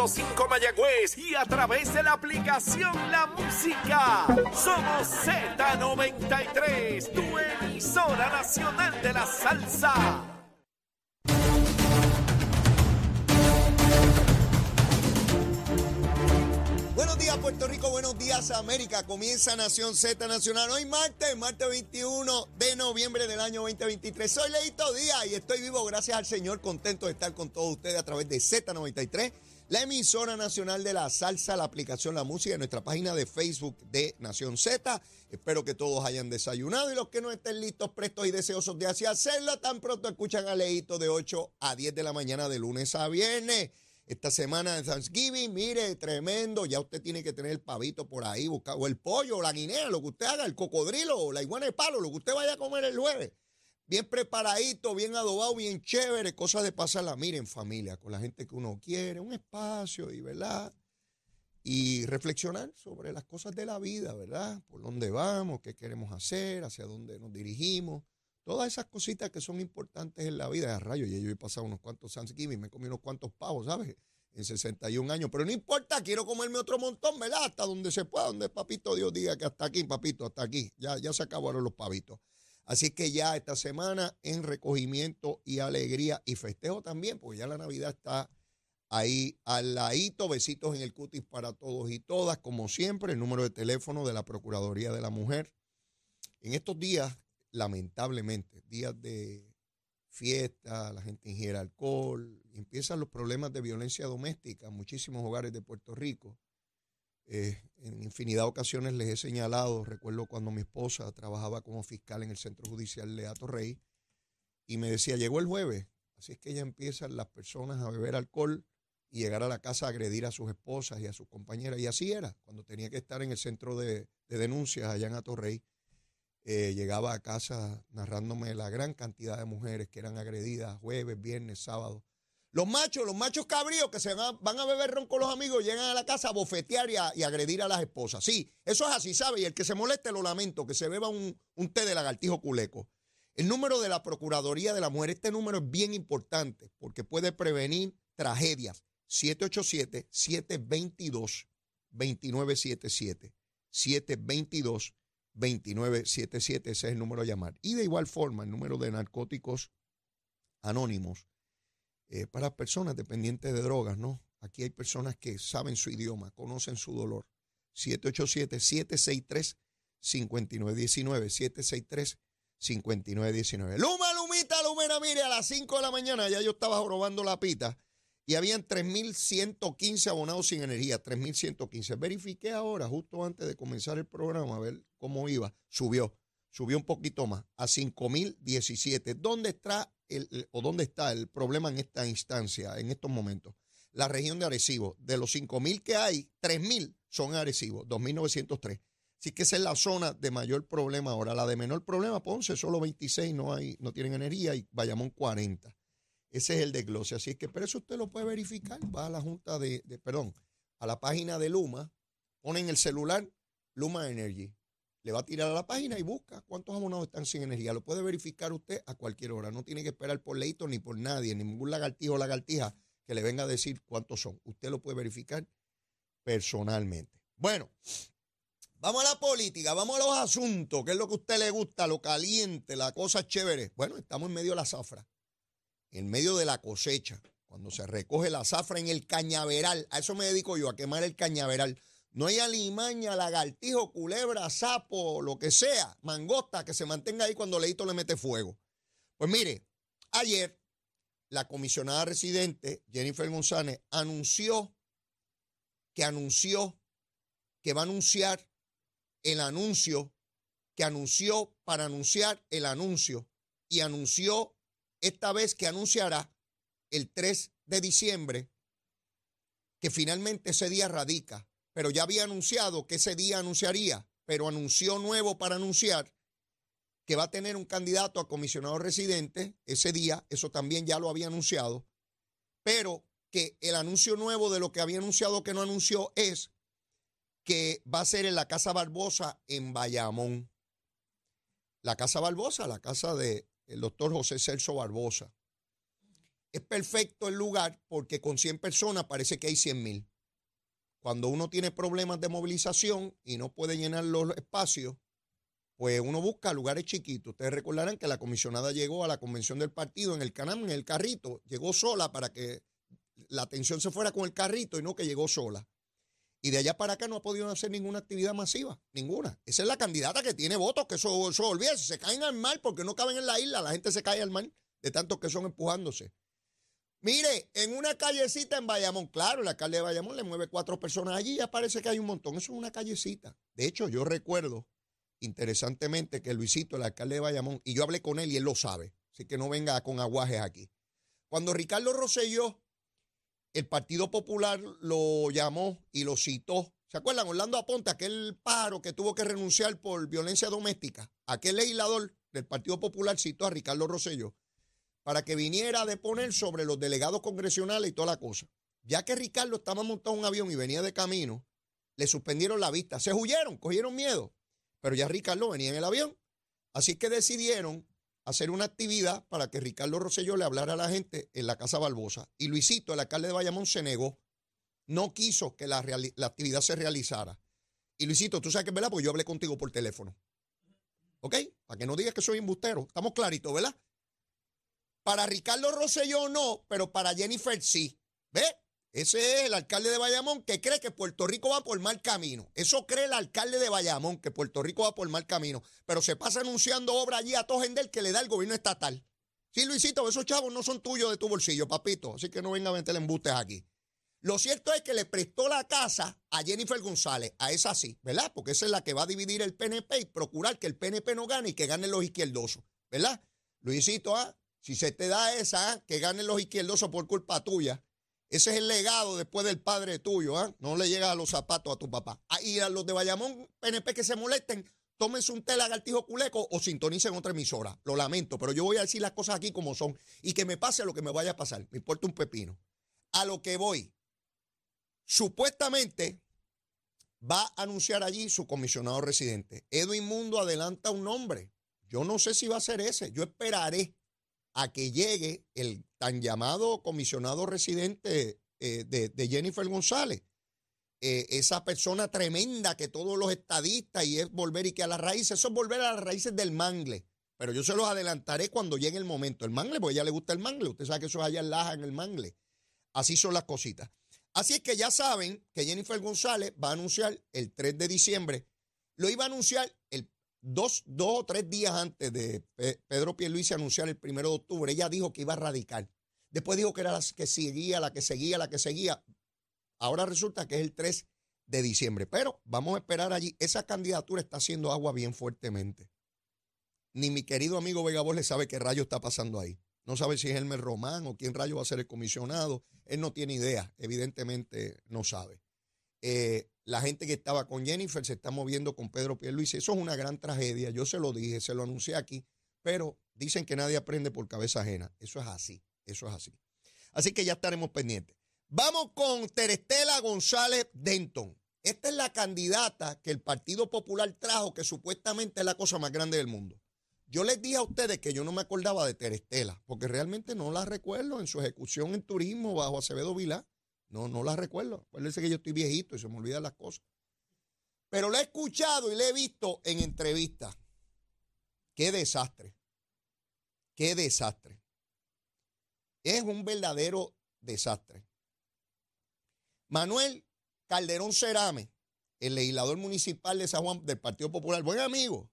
106.5 Mayagüez y a través de la aplicación La Música. Somos Z93, tu emisora nacional de la salsa. Buenos días Puerto Rico, buenos días América. Comienza Nación Z Nacional hoy martes, martes 21 de noviembre del año 2023. Soy Leito Díaz y estoy vivo gracias al Señor, contento de estar con todos ustedes a través de Z93, la emisora nacional de la salsa, la aplicación La Música, nuestra página de Facebook de Nación Z. Espero que todos hayan desayunado y los que no estén listos, prestos y deseosos de así hacerlo, tan pronto escuchan a Leito de 8 a 10 de la mañana de lunes a viernes. Esta semana de Thanksgiving, mire, tremendo. Ya usted tiene que tener el pavito por ahí, buscar, o el pollo, o la guinea, lo que usted haga, el cocodrilo, o la iguana de palo, lo que usted vaya a comer el jueves. Bien preparadito, bien adobado, bien chévere, cosas de pasarla, miren, familia, con la gente que uno quiere, un espacio y, ¿verdad? Y reflexionar sobre las cosas de la vida, ¿verdad? Por dónde vamos, qué queremos hacer, hacia dónde nos dirigimos. Todas esas cositas que son importantes en la vida. A rayo, y yo he pasado unos cuantos Thanksgiving, me comí unos cuantos pavos, ¿sabes? En 61 años. Pero no importa, quiero comerme otro montón, ¿verdad? Hasta donde se pueda, donde papito Dios diga que hasta aquí, papito, hasta aquí. Ya, ya se acabaron los pavitos. Así que ya esta semana en recogimiento y alegría y festejo también, porque ya la Navidad está ahí al ladito. Besitos en el cutis para todos y todas. Como siempre, el número de teléfono de la Procuraduría de la Mujer. En estos días lamentablemente, días de fiesta, la gente ingiere alcohol, empiezan los problemas de violencia doméstica en muchísimos hogares de Puerto Rico. Eh, en infinidad de ocasiones les he señalado, recuerdo cuando mi esposa trabajaba como fiscal en el Centro Judicial de Rey y me decía, llegó el jueves, así es que ya empiezan las personas a beber alcohol y llegar a la casa a agredir a sus esposas y a sus compañeras. Y así era, cuando tenía que estar en el centro de, de denuncias allá en Atorrey eh, llegaba a casa narrándome la gran cantidad de mujeres que eran agredidas jueves, viernes, sábado. Los machos, los machos cabríos que se van, a beber ron con los amigos, llegan a la casa a bofetear y, a, agredir a las esposas. Sí, eso es así, ¿sabe? Y el que se moleste, lo lamento, que se beba un, un té de lagartijo culeco. El número de la Procuraduría de la Mujer, este número es bien importante porque puede prevenir tragedias. 787-722-2977. 722 2977, ese es el número a llamar. Y de igual forma, el número de narcóticos anónimos eh, para personas dependientes de drogas, ¿no? Aquí hay personas que saben su idioma, conocen su dolor. 787-763-5919, 763-5919. Luma, Lumita, Lumera, mire, a las 5 de la mañana ya yo estaba robando la pita y habían 3.115 abonados sin energía, 3.115. Verifiqué ahora, justo antes de comenzar el programa, a ver cómo iba. Subió, subió un poquito más, a 5.017. ¿Dónde está o dónde está el problema en esta instancia, en estos momentos? La región de Arecibo. De los 5.000 que hay, 3.000 son Arecibo, 2.903. Así que esa es la zona de mayor problema ahora. La de menor problema, Ponce, solo 26 no, hay, no tienen energía y Bayamón 40. Ese es el desglose. Así que, pero eso usted lo puede verificar. Va a la junta de, perdón, a la página de Luma, pone en el celular Luma Energy. Le va a tirar a la página y busca cuántos abonados están sin energía. Lo puede verificar usted a cualquier hora. No tiene que esperar por leito ni por nadie, ni ningún lagartijo o lagartija que le venga a decir cuántos son. Usted lo puede verificar personalmente. Bueno, vamos a la política, vamos a los asuntos. ¿Qué es lo que a usted le gusta? Lo caliente, la cosa chévere. Bueno, estamos en medio de la zafra en medio de la cosecha, cuando se recoge la zafra en el cañaveral, a eso me dedico yo, a quemar el cañaveral. No hay alimaña, lagartijo, culebra, sapo, lo que sea, mangosta, que se mantenga ahí cuando Leito le mete fuego. Pues mire, ayer la comisionada residente, Jennifer González, anunció que anunció que va a anunciar el anuncio, que anunció para anunciar el anuncio y anunció esta vez que anunciará el 3 de diciembre que finalmente ese día radica, pero ya había anunciado que ese día anunciaría, pero anunció nuevo para anunciar que va a tener un candidato a comisionado residente ese día, eso también ya lo había anunciado, pero que el anuncio nuevo de lo que había anunciado que no anunció es que va a ser en la Casa Barbosa en Bayamón. La Casa Barbosa, la casa de el doctor José Celso Barbosa. es perfecto el lugar porque con 100 personas parece que hay 100 mil. Cuando uno tiene problemas de movilización y no puede llenar los espacios, pues uno busca lugares chiquitos. Ustedes recordarán que la comisionada llegó a la convención del partido en el canam, en el carrito, llegó sola para que la atención se fuera con el carrito y no que llegó sola. Y de allá para acá no ha podido hacer ninguna actividad masiva, ninguna. Esa es la candidata que tiene votos, que eso, eso se caen al mar porque no caben en la isla, la gente se cae al mar de tantos que son empujándose. Mire, en una callecita en Bayamón, claro, el alcalde de Bayamón le mueve cuatro personas allí, ya parece que hay un montón. Eso es una callecita. De hecho, yo recuerdo, interesantemente, que Luisito, el alcalde de Bayamón, y yo hablé con él y él lo sabe, así que no venga con aguajes aquí. Cuando Ricardo Rosselló, el Partido Popular lo llamó y lo citó. ¿Se acuerdan? Orlando Aponte, aquel paro que tuvo que renunciar por violencia doméstica. Aquel legislador del Partido Popular citó a Ricardo Rosselló para que viniera a deponer sobre los delegados congresionales y toda la cosa. Ya que Ricardo estaba montado en un avión y venía de camino, le suspendieron la vista. Se huyeron, cogieron miedo. Pero ya Ricardo venía en el avión. Así que decidieron hacer una actividad para que Ricardo Rosselló le hablara a la gente en la Casa Barbosa. Y Luisito, el alcalde de Bayamón, se negó. No quiso que la, la actividad se realizara. Y Luisito, tú sabes que es verdad, porque yo hablé contigo por teléfono. ¿Ok? Para que no digas que soy embustero. Estamos claritos, ¿verdad? Para Ricardo Rosselló no, pero para Jennifer sí. ¿Ve? Ese es el alcalde de Bayamón que cree que Puerto Rico va por mal camino. Eso cree el alcalde de Bayamón, que Puerto Rico va por mal camino. Pero se pasa anunciando obra allí a Tojendel que le da el gobierno estatal. Sí, Luisito, esos chavos no son tuyos de tu bolsillo, papito. Así que no venga a meter embustes aquí. Lo cierto es que le prestó la casa a Jennifer González, a esa sí, ¿verdad? Porque esa es la que va a dividir el PNP y procurar que el PNP no gane y que ganen los izquierdosos, ¿verdad? Luisito, ¿ah? Si se te da esa, que ganen los izquierdosos por culpa tuya. Ese es el legado después del padre tuyo, ¿ah? No le llega a los zapatos a tu papá. Ah, y a los de Bayamón, PNP que se molesten, tómense un té lagartijo culeco o sintonicen otra emisora. Lo lamento, pero yo voy a decir las cosas aquí como son. Y que me pase lo que me vaya a pasar. Me importa un pepino. A lo que voy. Supuestamente va a anunciar allí su comisionado residente. Edwin Mundo adelanta un nombre. Yo no sé si va a ser ese. Yo esperaré a que llegue el tan llamado comisionado residente eh, de, Jennifer González. Eh, esa persona tremenda que todos los estadistas y es volver y que a las raíces, eso es volver a las raíces del mangle. Pero yo se los adelantaré cuando llegue el momento. El mangle, porque a ella le gusta el mangle. Usted sabe que eso es allá en Laja, en el mangle. Así son las cositas. Así es que ya saben que Jennifer González va a anunciar el 3 de diciembre. Lo iba a anunciar el Dos, dos o tres días antes de Pedro Pierluisi anunciar el primero de octubre, ella dijo que iba a radicar. Después dijo que era la que seguía, la que seguía, la que seguía. Ahora resulta que es el 3 de diciembre. Pero vamos a esperar allí. Esa candidatura está haciendo agua bien fuertemente. Ni mi querido amigo Vega le sabe qué rayo está pasando ahí. No sabe si es Elmer Román o quién rayo va a ser el comisionado. Él no tiene idea. Evidentemente no sabe. Eh, la gente que estaba con Jennifer se está moviendo con Pedro Pierluisi. Eso es una gran tragedia. Yo se lo dije, se lo anuncié aquí, pero dicen que nadie aprende por cabeza ajena. Eso es así, eso es así. Así que ya estaremos pendientes. Vamos con Terestela González Denton. Esta es la candidata que el Partido Popular trajo, que supuestamente es la cosa más grande del mundo. Yo les dije a ustedes que yo no me acordaba de Terestela, porque realmente no la recuerdo en su ejecución en turismo bajo Acevedo Vilá. No, no la recuerdo. Acuérdense que yo estoy viejito y se me olvidan las cosas. Pero la he escuchado y la he visto en entrevistas. Qué desastre. Qué desastre. Es un verdadero desastre. Manuel Calderón Cerame, el legislador municipal de San Juan del Partido Popular, buen amigo.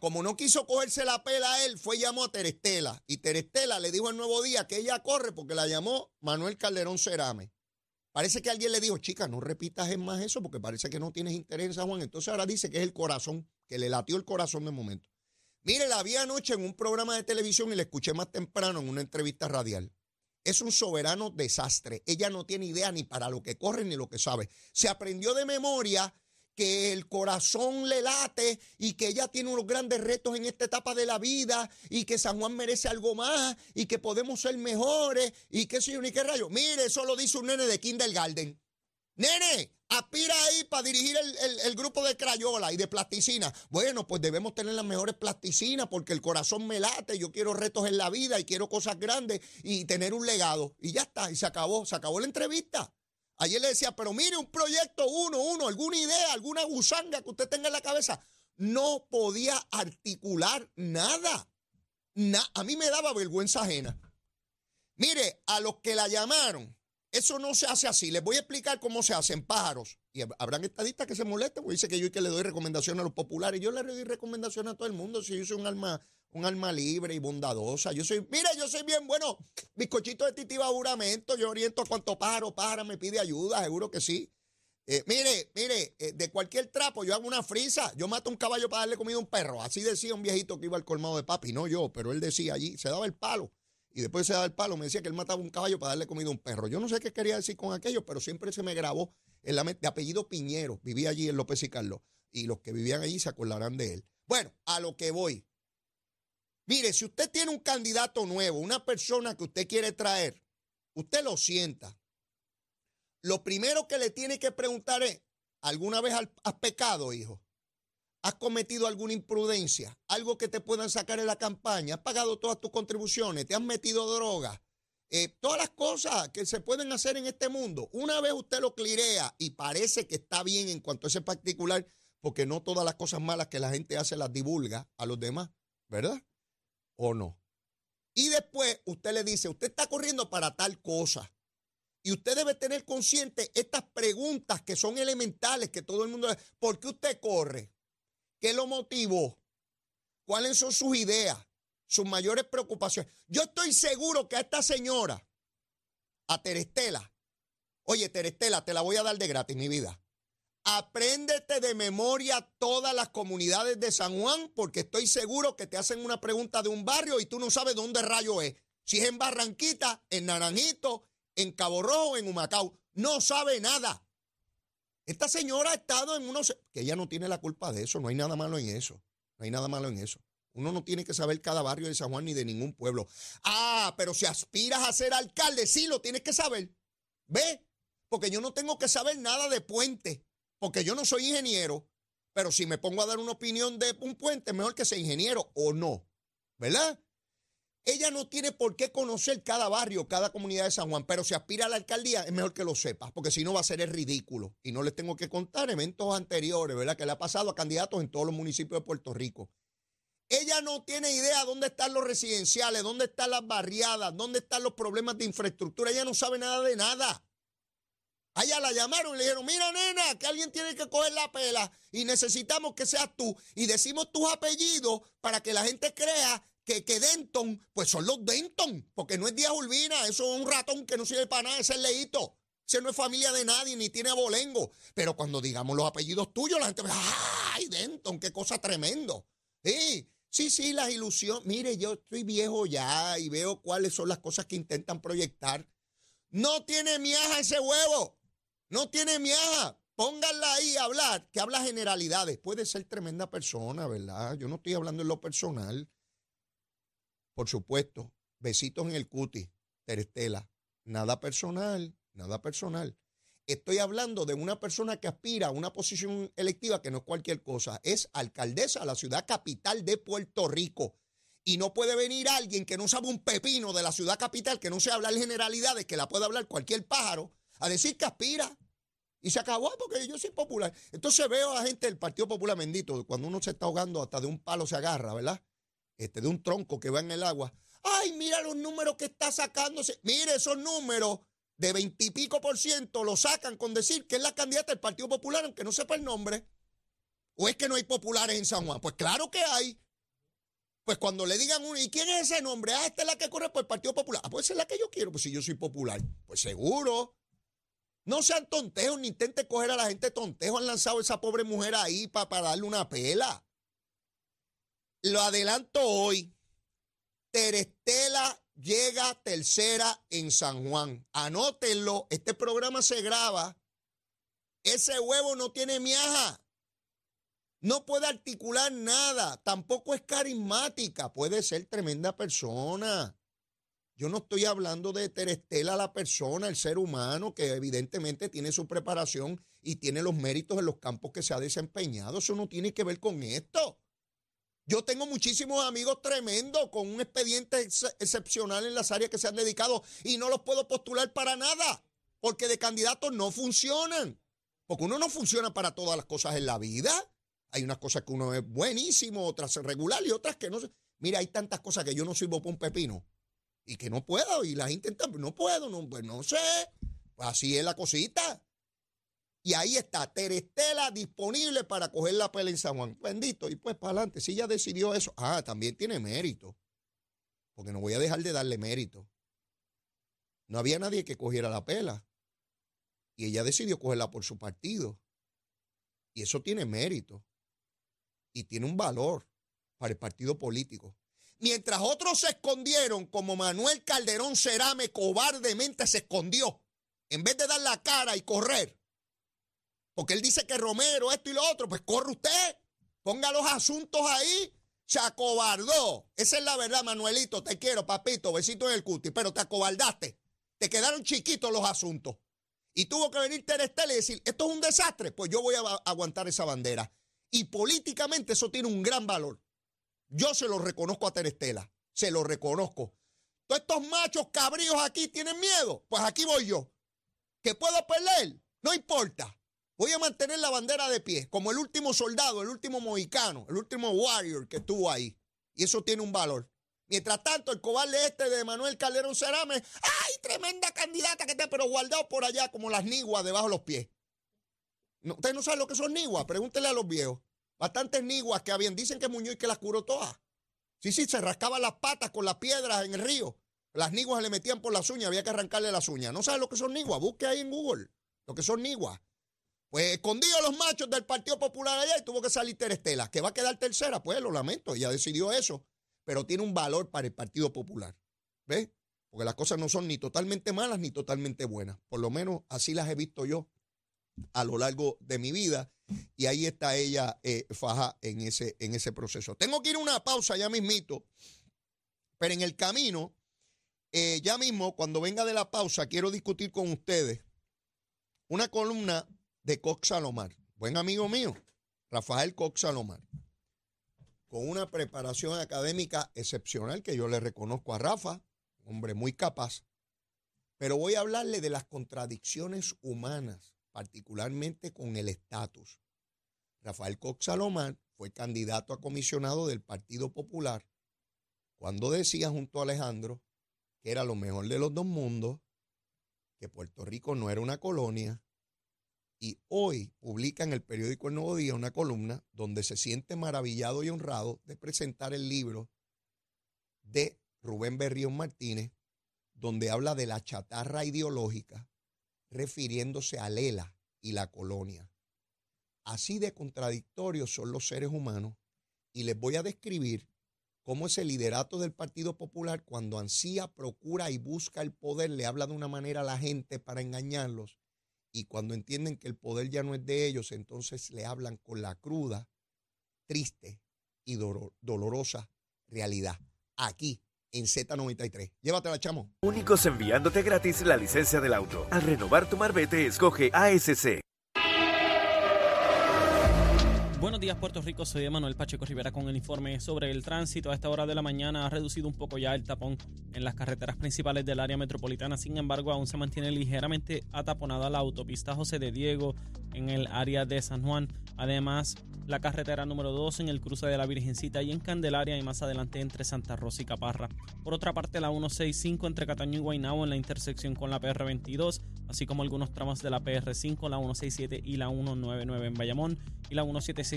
Como no quiso cogerse la pela a él, fue y llamó a Terestela. Y Terestela le dijo al nuevo día que ella corre porque la llamó Manuel Calderón Cerame. Parece que alguien le dijo, chica, no repitas más eso porque parece que no tienes interés en Juan. Entonces ahora dice que es el corazón, que le latió el corazón de momento. Mire, la vi anoche en un programa de televisión y la escuché más temprano en una entrevista radial. Es un soberano desastre. Ella no tiene idea ni para lo que corre ni lo que sabe. Se aprendió de memoria que el corazón le late y que ella tiene unos grandes retos en esta etapa de la vida y que San Juan merece algo más y que podemos ser mejores y qué sé yo ni qué rayo. Mire, eso lo dice un nene de kindergarten. Nene, aspira ahí para dirigir el, grupo de Crayola y de plasticina. Bueno, pues debemos tener las mejores plasticinas porque el corazón me late, yo quiero retos en la vida y quiero cosas grandes y tener un legado. Y ya está, y se acabó, se acabó la entrevista. Ayer le decía, pero mire, un proyecto uno, uno, alguna idea, alguna gusanga que usted tenga en la cabeza. No podía articular nada. a mí me daba vergüenza ajena. Mire, a los que la llamaron, eso no se hace así. Les voy a explicar cómo se hacen pájaros. Y habrán estadistas que se molesten, porque dice que yo que le doy recomendación a los populares. Yo le doy recomendación a todo el mundo. Si yo soy un alma, un alma libre y bondadosa. Yo soy, mire, yo soy bien bueno. Bizcochito de titiva juramento. Yo oriento a cuanto pájaro, pájaro me pide ayuda, seguro que sí. Eh, mire, mire, eh, de cualquier trapo yo hago una frisa. Yo mato un caballo para darle comida a un perro. Así decía un viejito que iba al colmado de papi, no yo, pero él decía allí, se daba el palo y después se da el palo, me decía que él mataba un caballo para darle comida a un perro. Yo no sé qué quería decir con aquello, pero siempre se me grabó en la mente, de apellido Piñero, vivía allí en López y Carlos, y los que vivían allí se acordarán de él. Bueno, a lo que voy. Mire, si usted tiene un candidato nuevo, una persona que usted quiere traer, usted lo sienta. Lo primero que le tiene que preguntar es, ¿alguna vez has pecado, hijo? ¿Has cometido alguna imprudencia? ¿Algo que te puedan sacar en la campaña? ¿Has pagado todas tus contribuciones? ¿Te has metido droga? Eh, todas las cosas que se pueden hacer en este mundo. Una vez usted lo clirea y parece que está bien en cuanto a ese particular, porque no todas las cosas malas que la gente hace las divulga a los demás, ¿verdad? ¿O no? Y después usted le dice, usted está corriendo para tal cosa. Y usted debe tener consciente estas preguntas que son elementales, que todo el mundo... ¿Por qué usted corre? ¿Qué lo motivó? ¿Cuáles son sus ideas? Sus mayores preocupaciones. Yo estoy seguro que a esta señora, a Terestela, oye, Terestela, te la voy a dar de gratis, mi vida. Apréndete de memoria todas las comunidades de San Juan, porque estoy seguro que te hacen una pregunta de un barrio y tú no sabes dónde rayo es. Si es en Barranquita, en Naranjito, en Cabo Rojo, en Humacao. No sabe nada. Esta señora ha estado en unos... que ella no tiene la culpa de eso, no hay nada malo en eso, no hay nada malo en eso. Uno no tiene que saber cada barrio de San Juan ni de ningún pueblo. Ah, pero si aspiras a ser alcalde, sí lo tienes que saber. ¿Ve? Porque yo no tengo que saber nada de puente, porque yo no soy ingeniero, pero si me pongo a dar una opinión de un puente, mejor que sea ingeniero o no. ¿Verdad? Ella no tiene por qué conocer cada barrio, cada comunidad de San Juan, pero si aspira a la alcaldía es mejor que lo sepa, porque si no va a ser ridículo. Y no les tengo que contar eventos anteriores, ¿verdad? Que le ha pasado a candidatos en todos los municipios de Puerto Rico. Ella no tiene idea dónde están los residenciales, dónde están las barriadas, dónde están los problemas de infraestructura. Ella no sabe nada de nada. Allá la llamaron y le dijeron, mira nena, que alguien tiene que coger la pela y necesitamos que seas tú. Y decimos tus apellidos para que la gente crea que, Denton, pues son los Denton, porque no es Díaz Urbina, eso es un ratón que no sirve para nada, ese es leíto. Ese no es familia de nadie, ni tiene abolengo. Pero cuando digamos los apellidos tuyos, la gente va, ¡ay, Denton, qué cosa tremendo! Sí, sí, sí, las ilusiones. Mire, yo estoy viejo ya y veo cuáles son las cosas que intentan proyectar. No tiene miaja ese huevo. No tiene miaja. Pónganla ahí a hablar, que habla generalidades. Puede ser tremenda persona, ¿verdad? Yo no estoy hablando en lo personal por supuesto, besitos en el cutis, Terestela. Nada personal, nada personal. Estoy hablando de una persona que aspira a una posición electiva que no es cualquier cosa, es alcaldesa de la ciudad capital de Puerto Rico. Y no puede venir alguien que no sabe un pepino de la ciudad capital, que no se hablar generalidades, que la puede hablar cualquier pájaro, a decir que aspira. Y se acabó porque yo soy popular. Entonces veo a gente del Partido Popular bendito, cuando uno se está ahogando hasta de un palo se agarra, ¿verdad? este, de un tronco que va en el agua. Ay, mira los números que está sacándose. Mire esos números de veintipico por ciento lo sacan con decir que es la candidata del Partido Popular, aunque no sepa el nombre. ¿O es que no hay populares en San Juan? Pues claro que hay. Pues cuando le digan uno, ¿y quién es ese nombre? Ah, esta es la que corre por el Partido Popular. Ah, pues esa es la que yo quiero, pues si yo soy popular. Pues seguro. No sean tontejos, ni intenten coger a la gente tontejo. Han lanzado a esa pobre mujer ahí para, para darle una pela. Lo adelanto hoy. Terestela llega tercera en San Juan. Anótenlo, este programa se graba. Ese huevo no tiene miaja. No puede articular nada. Tampoco es carismática. Puede ser tremenda persona. Yo no estoy hablando de Terestela, la persona, el ser humano, que evidentemente tiene su preparación y tiene los méritos en los campos que se ha desempeñado. Eso no tiene que ver con esto. Yo tengo muchísimos amigos tremendos con un expediente excepcional en las áreas que se han dedicado y no los puedo postular para nada, porque de candidatos no funcionan. Porque uno no funciona para todas las cosas en la vida. Hay unas cosas que uno es buenísimo, otras regular y otras que no. Mira, hay tantas cosas que yo no sirvo para un pepino y que no puedo. Y las intentan, no puedo, no, pues no sé. Pues así es la cosita. Y ahí está, Terestela disponible para coger la pela en San Juan. Bendito. Y pues para adelante, si ella decidió eso, ah, también tiene mérito. Porque no voy a dejar de darle mérito. No había nadie que cogiera la pela. Y ella decidió cogerla por su partido. Y eso tiene mérito. Y tiene un valor para el partido político. Mientras otros se escondieron, como Manuel Calderón Cerame cobardemente se escondió, en vez de dar la cara y correr, porque él dice que Romero, esto y lo otro, pues corre usted, ponga los asuntos ahí, se acobardó. Esa es la verdad, Manuelito, te quiero, papito, besito en el cuti, pero te acobardaste. Te quedaron chiquitos los asuntos. Y tuvo que venir Terestel y decir, esto es un desastre, pues yo voy a aguantar esa bandera. Y políticamente eso tiene un gran valor. Yo se lo reconozco a Terestela, se lo reconozco. Todos estos machos cabríos aquí tienen miedo, pues aquí voy yo. ¿Que puedo perder? No importa. Voy a mantener la bandera de pie, como el último soldado, el último mohicano, el último warrior que estuvo ahí. Y eso tiene un valor. Mientras tanto, el cobarde este de Manuel Calderón Cerame, ¡ay, tremenda candidata que está, pero guardado por allá como las niguas debajo de los pies! No, Ustedes no saben lo que son niguas, pregúntenle a los viejos. Bastantes niguas que habían. Dicen que Muñoz que las curó todas. Sí, sí, se rascaban las patas con las piedras en el río. Las niguas le metían por las uñas, había que arrancarle las uñas. ¿No saben lo que son niguas? Busque ahí en Google lo que son niguas. Pues escondido los machos del Partido Popular allá y tuvo que salir Terestela, que va a quedar tercera, pues lo lamento, ella decidió eso, pero tiene un valor para el Partido Popular. ¿Ves? Porque las cosas no son ni totalmente malas ni totalmente buenas. Por lo menos así las he visto yo a lo largo de mi vida y ahí está ella eh, faja en ese, en ese proceso. Tengo que ir a una pausa ya mismito, pero en el camino, eh, ya mismo, cuando venga de la pausa, quiero discutir con ustedes una columna de Cox Salomar, buen amigo mío, Rafael Cox Salomar, con una preparación académica excepcional que yo le reconozco a Rafa, hombre muy capaz, pero voy a hablarle de las contradicciones humanas particularmente con el estatus. Rafael Cox Salomán fue candidato a comisionado del Partido Popular cuando decía junto a Alejandro que era lo mejor de los dos mundos, que Puerto Rico no era una colonia, y hoy publica en el periódico El Nuevo Día una columna donde se siente maravillado y honrado de presentar el libro de Rubén Berrión Martínez, donde habla de la chatarra ideológica refiriéndose a Lela y la colonia. Así de contradictorios son los seres humanos y les voy a describir cómo ese liderato del Partido Popular cuando ansía, procura y busca el poder le habla de una manera a la gente para engañarlos y cuando entienden que el poder ya no es de ellos, entonces le hablan con la cruda, triste y dolorosa realidad. Aquí en Z93. Llévatela, chamo. Únicos enviándote gratis la licencia del auto. Al renovar tu marbete, escoge ASC. Buenos días Puerto Rico, soy Emanuel Pacheco Rivera con el informe sobre el tránsito. A esta hora de la mañana ha reducido un poco ya el tapón en las carreteras principales del área metropolitana, sin embargo aún se mantiene ligeramente ataponada la autopista José de Diego en el área de San Juan. Además, la carretera número 2 en el cruce de la Virgencita y en Candelaria y más adelante entre Santa Rosa y Caparra. Por otra parte, la 165 entre Cataño y Guaynabo en la intersección con la PR22, así como algunos tramos de la PR5, la 167 y la 199 en Bayamón y la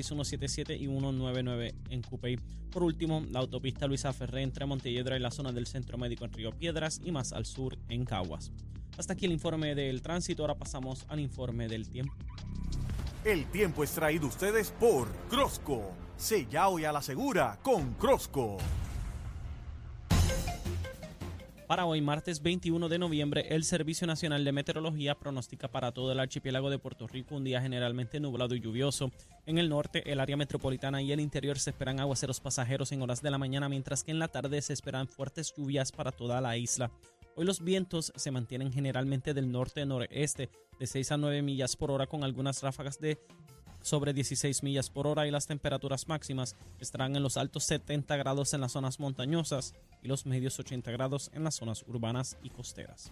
176, 177 y 199 en Cupey. Por último, la autopista Luisa Ferré entre Montelledra y la zona del Centro Médico en Río Piedras y más al sur en Caguas. Hasta aquí el informe del tránsito, ahora pasamos al informe del tiempo. El tiempo es traído ustedes por Crosco. Sella hoy a la segura con Crosco. Para hoy, martes 21 de noviembre, el Servicio Nacional de Meteorología pronostica para todo el archipiélago de Puerto Rico un día generalmente nublado y lluvioso. En el norte, el área metropolitana y el interior se esperan aguaceros pasajeros en horas de la mañana, mientras que en la tarde se esperan fuertes lluvias para toda la isla. Hoy los vientos se mantienen generalmente del norte-noreste de 6 a 9 millas por hora con algunas ráfagas de sobre 16 millas por hora y las temperaturas máximas estarán en los altos 70 grados en las zonas montañosas y los medios 80 grados en las zonas urbanas y costeras.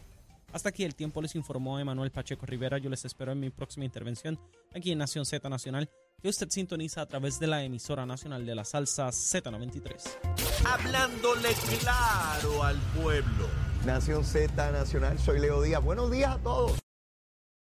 Hasta aquí el tiempo les informó Emanuel Pacheco Rivera. Yo les espero en mi próxima intervención aquí en Nación Z Nacional, que usted sintoniza a través de la emisora nacional de la salsa Z93. Hablándole claro al pueblo. Nación Z Nacional, soy Leo Díaz. Buenos días a todos.